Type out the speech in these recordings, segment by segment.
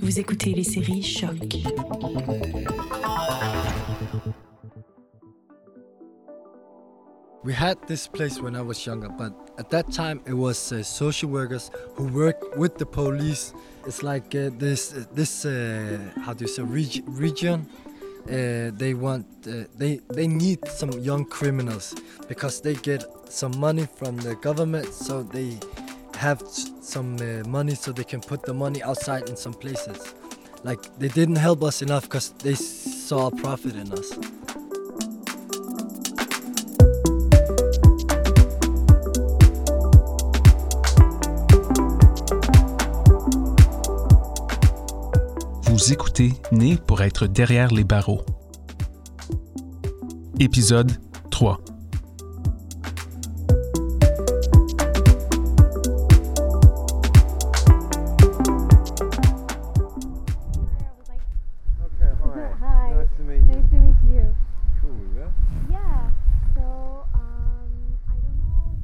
Vous écoutez les séries Choc. We had this place when I was younger, but at that time it was uh, social workers who work with the police. It's like uh, this this uh, how do you say reg- region. Uh, they want uh, they they need some young criminals because they get some money from the government, so they have some uh, money so they can put the money outside in some places. Like they didn't help us enough because they saw a profit in us. Vous écoutez Né pour être derrière les barreaux. Épisode 3.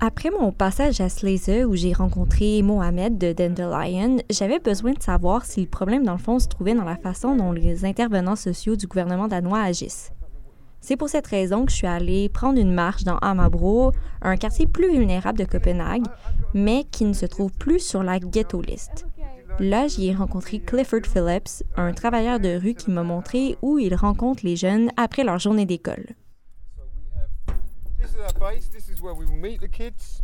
Après mon passage à Slazer où j'ai rencontré Mohamed de Dandelion, j'avais besoin de savoir si le problème dans le fond se trouvait dans la façon dont les intervenants sociaux du gouvernement danois agissent. C'est pour cette raison que je suis allée prendre une marche dans Amabro, un quartier plus vulnérable de Copenhague, mais qui ne se trouve plus sur la ghetto list. Là, j'y ai rencontré Clifford Phillips, un travailleur de rue qui m'a montré où il rencontre les jeunes après leur journée d'école. This is our base. This is where we will meet the kids.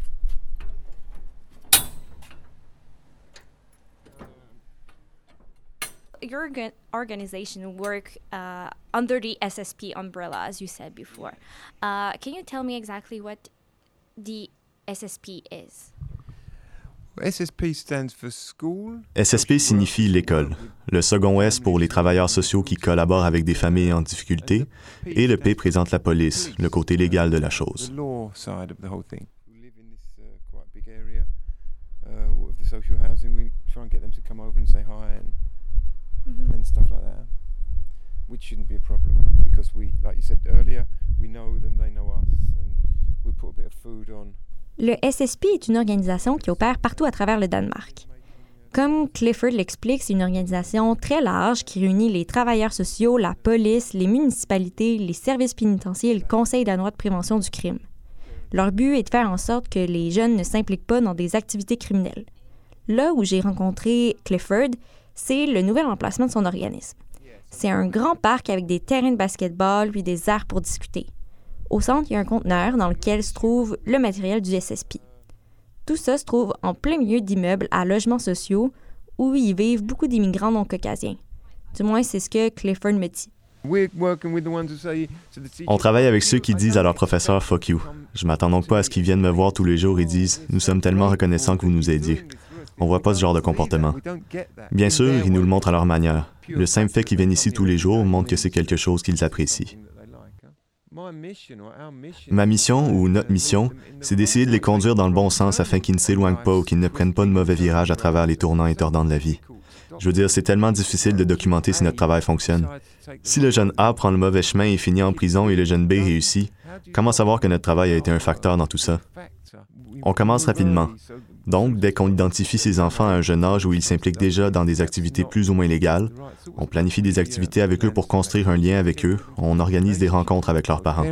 Your organization work uh, under the SSP umbrella, as you said before. Uh, can you tell me exactly what the SSP is? SSP stands for school. SSP signifie l'école, le second S pour les travailleurs sociaux qui collaborent avec des familles en difficulté, et le P présente la police, le côté légal de la The chose. law side Le SSP est une organisation qui opère partout à travers le Danemark. Comme Clifford l'explique, c'est une organisation très large qui réunit les travailleurs sociaux, la police, les municipalités, les services pénitentiaires et le Conseil danois de prévention du crime. Leur but est de faire en sorte que les jeunes ne s'impliquent pas dans des activités criminelles. Là où j'ai rencontré Clifford, c'est le nouvel emplacement de son organisme. C'est un grand parc avec des terrains de basketball puis des aires pour discuter. Au centre, il y a un conteneur dans lequel se trouve le matériel du SSP. Tout ça se trouve en plein milieu d'immeubles à logements sociaux où y vivent beaucoup d'immigrants non caucasiens. Du moins, c'est ce que Clifford me dit. On travaille avec ceux qui disent à leur professeur fuck you. Je m'attends donc pas à ce qu'ils viennent me voir tous les jours et disent Nous sommes tellement reconnaissants que vous nous aidiez. On voit pas ce genre de comportement. Bien sûr, ils nous le montrent à leur manière. Le simple fait qu'ils viennent ici tous les jours montre que c'est quelque chose qu'ils apprécient. Ma mission, ou notre mission, c'est d'essayer de les conduire dans le bon sens afin qu'ils ne s'éloignent pas ou qu'ils ne prennent pas de mauvais virages à travers les tournants et tordants de la vie. Je veux dire, c'est tellement difficile de documenter si notre travail fonctionne. Si le jeune A prend le mauvais chemin et finit en prison et le jeune B réussit, comment savoir que notre travail a été un facteur dans tout ça? On commence rapidement. Donc, dès qu'on identifie ces enfants à un jeune âge où ils s'impliquent déjà dans des activités plus ou moins légales, on planifie des activités avec eux pour construire un lien avec eux, on organise des rencontres avec leurs parents.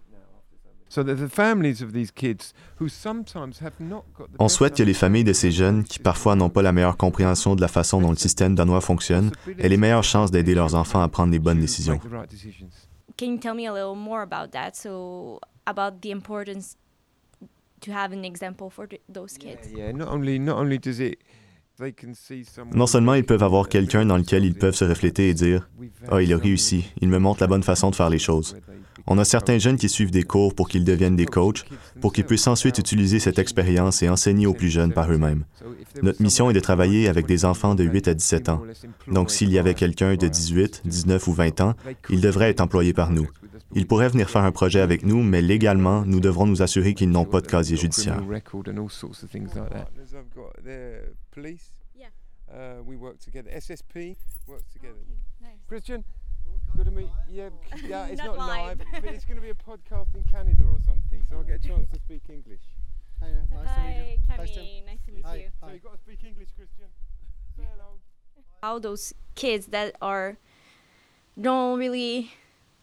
Parents meetings. Haven't got any understanding of the Danish culture and the Danish way of life. I mean, I coming from England, even to lear- for me to learn about the Danish, I, I I- I've applied for Danish citizenship now. After so many. So that the families of these kids who sometimes have not got the On best souhaite que les familles de ces jeunes, qui parfois n'ont pas la meilleure compréhension de la façon dont le système danois fonctionne, aient les meilleures chances d'aider leurs enfants à prendre les bonnes décisions. Can you tell me a little more about that? So, about the importance to have an example for th- those kids. Yeah, yeah. Not only not only does it, Non seulement ils peuvent avoir quelqu'un dans lequel ils peuvent se refléter et dire Ah, il a réussi, il me montre la bonne façon de faire les choses. On a certains jeunes qui suivent des cours pour qu'ils deviennent des coachs, pour qu'ils puissent ensuite utiliser cette expérience et enseigner aux plus jeunes par eux-mêmes. Notre mission est de travailler avec des enfants de 8 à 17 ans. Donc s'il y avait quelqu'un de 18, 19 ou 20 ans, il devrait être employé par nous. Il pourrait venir faire un projet avec nous, mais légalement, nous devrons nous assurer qu'ils n'ont pas de casier judiciaire. Yeah. We work together. SSP works together. Christian, Good to meet. Yeah, c- yeah. It's Not not, live. live, but it's going to be a podcast in Canada or something, so I'll get a chance to speak English. Hi, nice to meet you. Hi, Tim. Nice to meet Hi. So you've got to speak English, Christian. Say hello. All those kids that are don't really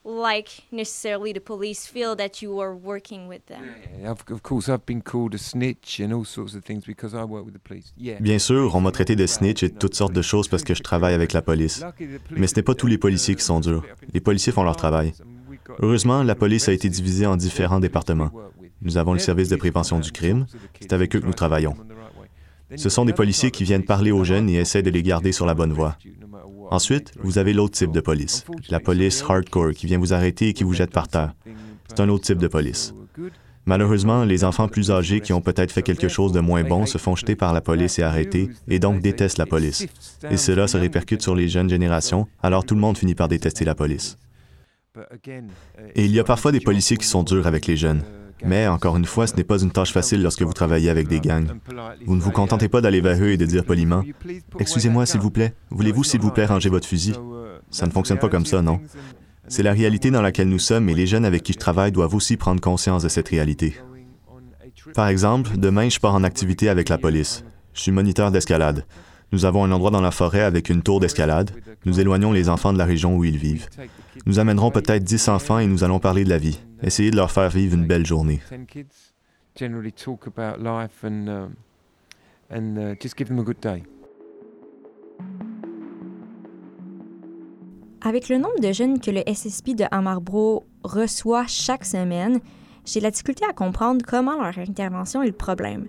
like necessarily the police feel that you are working with them. Yeah, of, of course, I've been called a snitch and all sorts of things because I work with the police. Yeah. Bien sûr, on m'a traité de snitch et de toutes sortes de choses parce que je travaille avec la police. Mais ce n'est pas tous les policiers qui sont durs. Les policiers font leur travail. Heureusement, la police a été divisée en différents départements. Nous avons le service de prévention du crime. C'est avec eux que nous travaillons. Ce sont des policiers qui viennent parler aux jeunes et essaient de les garder sur la bonne voie. Ensuite, vous avez l'autre type de police, la police hardcore qui vient vous arrêter et qui vous jette par terre. C'est un autre type de police. Malheureusement, les enfants plus âgés qui ont peut-être fait quelque chose de moins bon se font jeter par la police et arrêter, et donc détestent la police. Et cela se répercute sur les jeunes générations, alors tout le monde finit par détester la police. Et il y a parfois des policiers qui sont durs avec les jeunes. Mais, encore une fois, ce n'est pas une tâche facile lorsque vous travaillez avec des gangs. Vous ne vous contentez pas d'aller vers eux et de dire poliment Excusez-moi, s'il vous plaît, voulez-vous, s'il vous plaît, ranger votre fusil Ça ne fonctionne pas comme ça, non C'est la réalité dans laquelle nous sommes et les jeunes avec qui je travaille doivent aussi prendre conscience de cette réalité. Par exemple, demain, je pars en activité avec la police. Je suis moniteur d'escalade. Nous avons un endroit dans la forêt avec une tour d'escalade. Nous éloignons les enfants de la région où ils vivent. Nous amènerons peut-être 10 enfants et nous allons parler de la vie. Essayer de leur faire vivre une belle journée. Avec le nombre de jeunes que le SSP de Amarbro reçoit chaque semaine, j'ai la difficulté à comprendre comment leur intervention est le problème.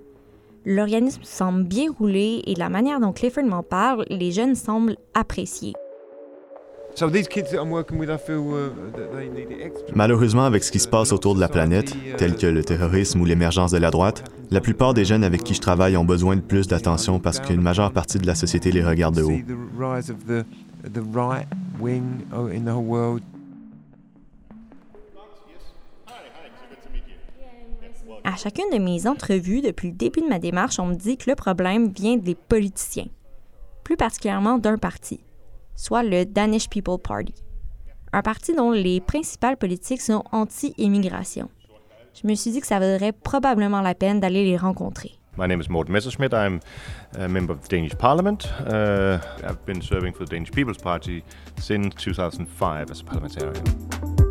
L'organisme semble bien rouler et de la manière dont Clifford m'en parle, les jeunes semblent apprécier. So these kids that I'm working with, I feel uh, that they need it extra. Malheureusement, avec ce qui se passe autour de la planète, tel que le terrorisme ou l'émergence de la droite, la plupart des jeunes avec qui je travaille ont besoin de plus d'attention parce qu'une majeure partie de la société les regarde de haut. À chacune de mes entrevues depuis le début de ma démarche, on me dit que le problème vient des politiciens, plus particulièrement d'un parti, soit le Danish People Party, un parti dont les principales politiques sont anti-immigration. Je me suis dit que ça vaudrait probablement la peine d'aller les rencontrer. My name is Morten Messerschmidt. I'm a member of the Danish Parliament. Uh, I've been serving for the Danish People's Party since 2005 as a parliamentarian.